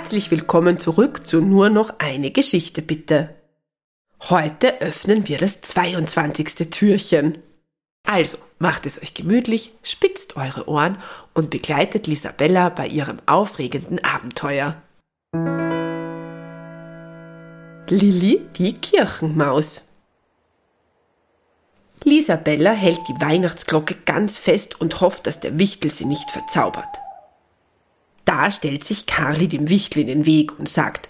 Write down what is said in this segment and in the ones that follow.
Herzlich willkommen zurück zu nur noch eine Geschichte bitte. Heute öffnen wir das 22. Türchen. Also macht es euch gemütlich, spitzt eure Ohren und begleitet Lisabella bei ihrem aufregenden Abenteuer. Lilli, die Kirchenmaus. Lisabella hält die Weihnachtsglocke ganz fest und hofft, dass der Wichtel sie nicht verzaubert. Da stellt sich Karli dem Wichtel in den Weg und sagt,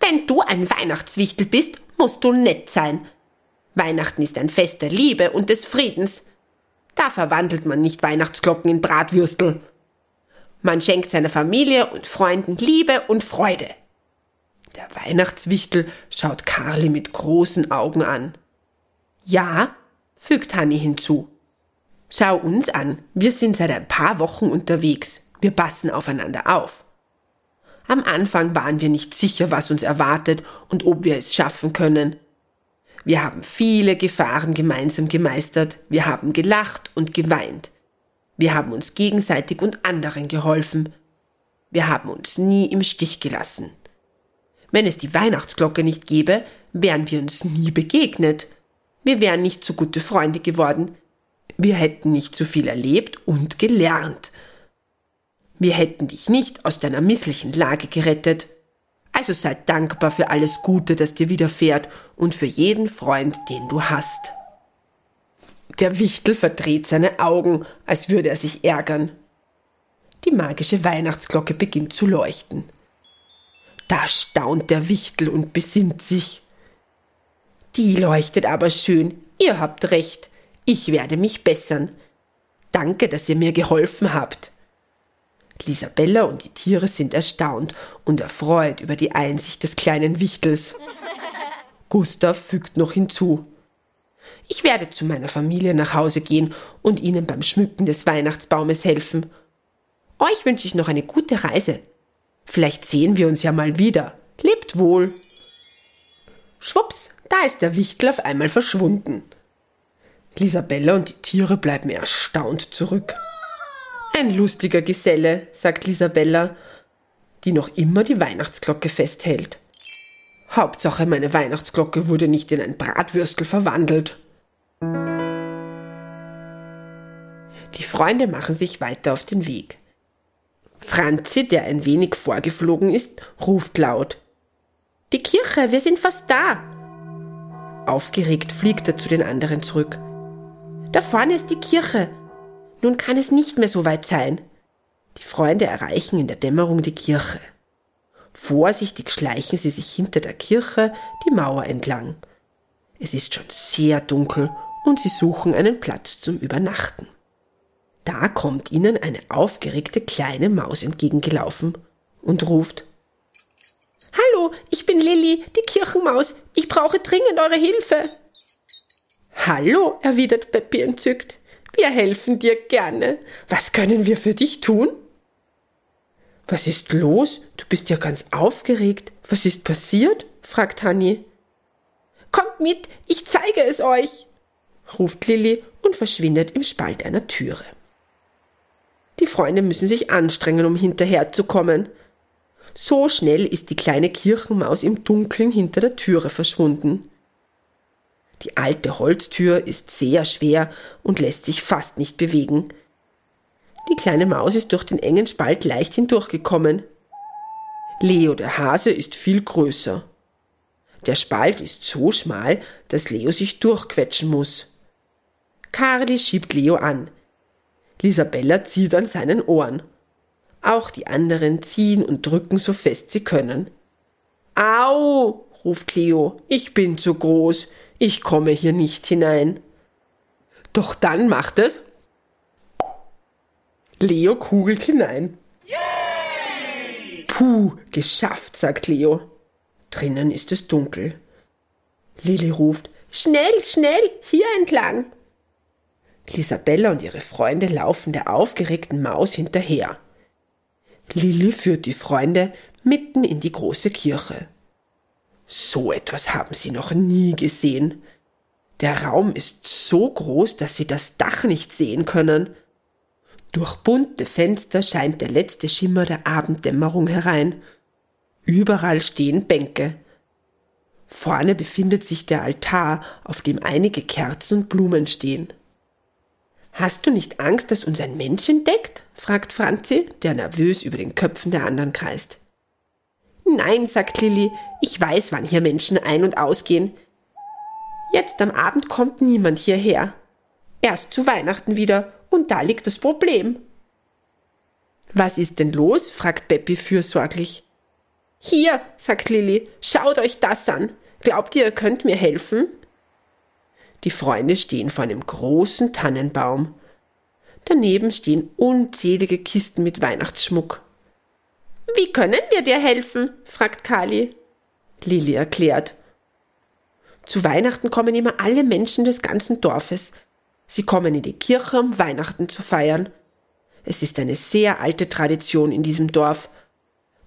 Wenn du ein Weihnachtswichtel bist, musst du nett sein. Weihnachten ist ein Fest der Liebe und des Friedens. Da verwandelt man nicht Weihnachtsglocken in Bratwürstel. Man schenkt seiner Familie und Freunden Liebe und Freude. Der Weihnachtswichtel schaut Karli mit großen Augen an. Ja, fügt Hanni hinzu. Schau uns an, wir sind seit ein paar Wochen unterwegs. Wir passen aufeinander auf. Am Anfang waren wir nicht sicher, was uns erwartet und ob wir es schaffen können. Wir haben viele Gefahren gemeinsam gemeistert, wir haben gelacht und geweint. Wir haben uns gegenseitig und anderen geholfen. Wir haben uns nie im Stich gelassen. Wenn es die Weihnachtsglocke nicht gäbe, wären wir uns nie begegnet. Wir wären nicht so gute Freunde geworden. Wir hätten nicht so viel erlebt und gelernt. Wir hätten dich nicht aus deiner misslichen Lage gerettet. Also sei dankbar für alles Gute, das dir widerfährt und für jeden Freund, den du hast. Der Wichtel verdreht seine Augen, als würde er sich ärgern. Die magische Weihnachtsglocke beginnt zu leuchten. Da staunt der Wichtel und besinnt sich. Die leuchtet aber schön, ihr habt recht, ich werde mich bessern. Danke, dass ihr mir geholfen habt. Lisabella und die Tiere sind erstaunt und erfreut über die Einsicht des kleinen Wichtels. Gustav fügt noch hinzu. Ich werde zu meiner Familie nach Hause gehen und ihnen beim Schmücken des Weihnachtsbaumes helfen. Euch wünsche ich noch eine gute Reise. Vielleicht sehen wir uns ja mal wieder. Lebt wohl. Schwupps, da ist der Wichtel auf einmal verschwunden. Lisabella und die Tiere bleiben erstaunt zurück. Ein lustiger Geselle, sagt Lisabella, die noch immer die Weihnachtsglocke festhält. Hauptsache, meine Weihnachtsglocke wurde nicht in ein Bratwürstel verwandelt. Die Freunde machen sich weiter auf den Weg. Franzi, der ein wenig vorgeflogen ist, ruft laut. Die Kirche, wir sind fast da. Aufgeregt fliegt er zu den anderen zurück. Da vorne ist die Kirche. Nun kann es nicht mehr so weit sein. Die Freunde erreichen in der Dämmerung die Kirche. Vorsichtig schleichen sie sich hinter der Kirche die Mauer entlang. Es ist schon sehr dunkel und sie suchen einen Platz zum Übernachten. Da kommt ihnen eine aufgeregte kleine Maus entgegengelaufen und ruft Hallo, ich bin Lilli, die Kirchenmaus. Ich brauche dringend eure Hilfe. Hallo, erwidert Peppi entzückt. Wir helfen dir gerne. Was können wir für dich tun? Was ist los? Du bist ja ganz aufgeregt. Was ist passiert? fragt Hanni. Kommt mit, ich zeige es euch, ruft Lilli und verschwindet im Spalt einer Türe. Die Freunde müssen sich anstrengen, um hinterherzukommen. So schnell ist die kleine Kirchenmaus im Dunkeln hinter der Türe verschwunden. Die alte Holztür ist sehr schwer und lässt sich fast nicht bewegen. Die kleine Maus ist durch den engen Spalt leicht hindurchgekommen. Leo der Hase ist viel größer. Der Spalt ist so schmal, dass Leo sich durchquetschen muss. Carly schiebt Leo an. Lisabella zieht an seinen Ohren. Auch die anderen ziehen und drücken so fest sie können. Au, ruft Leo, ich bin zu groß, ich komme hier nicht hinein. Doch dann macht es. Leo kugelt hinein. Yay! Puh, geschafft, sagt Leo. Drinnen ist es dunkel. Lilly ruft, schnell, schnell, hier entlang. Lisabella und ihre Freunde laufen der aufgeregten Maus hinterher. Lilly führt die Freunde mitten in die große Kirche. So etwas haben sie noch nie gesehen. Der Raum ist so groß, dass sie das Dach nicht sehen können. Durch bunte Fenster scheint der letzte Schimmer der Abenddämmerung herein. Überall stehen Bänke. Vorne befindet sich der Altar, auf dem einige Kerzen und Blumen stehen. Hast du nicht Angst, dass uns ein Mensch entdeckt? fragt Franzi, der nervös über den Köpfen der anderen kreist. Nein, sagt Lilli, ich weiß, wann hier Menschen ein- und ausgehen. Jetzt am Abend kommt niemand hierher. Erst zu Weihnachten wieder, und da liegt das Problem. Was ist denn los? fragt Beppi fürsorglich. Hier, sagt Lilli, schaut euch das an. Glaubt ihr, ihr könnt mir helfen? Die Freunde stehen vor einem großen Tannenbaum. Daneben stehen unzählige Kisten mit Weihnachtsschmuck. Wie können wir dir helfen? fragt Kali. Lilli erklärt. Zu Weihnachten kommen immer alle Menschen des ganzen Dorfes. Sie kommen in die Kirche, um Weihnachten zu feiern. Es ist eine sehr alte Tradition in diesem Dorf.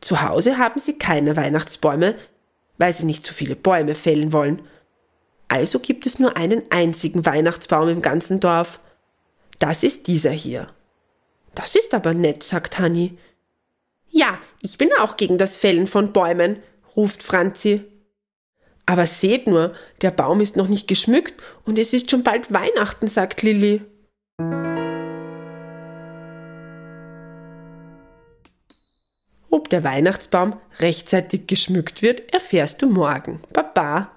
Zu Hause haben sie keine Weihnachtsbäume, weil sie nicht zu viele Bäume fällen wollen. Also gibt es nur einen einzigen Weihnachtsbaum im ganzen Dorf. Das ist dieser hier. Das ist aber nett, sagt Hanni. Ja, ich bin auch gegen das Fällen von Bäumen, ruft Franzi. Aber seht nur, der Baum ist noch nicht geschmückt und es ist schon bald Weihnachten, sagt Lilli. Ob der Weihnachtsbaum rechtzeitig geschmückt wird, erfährst du morgen. Baba.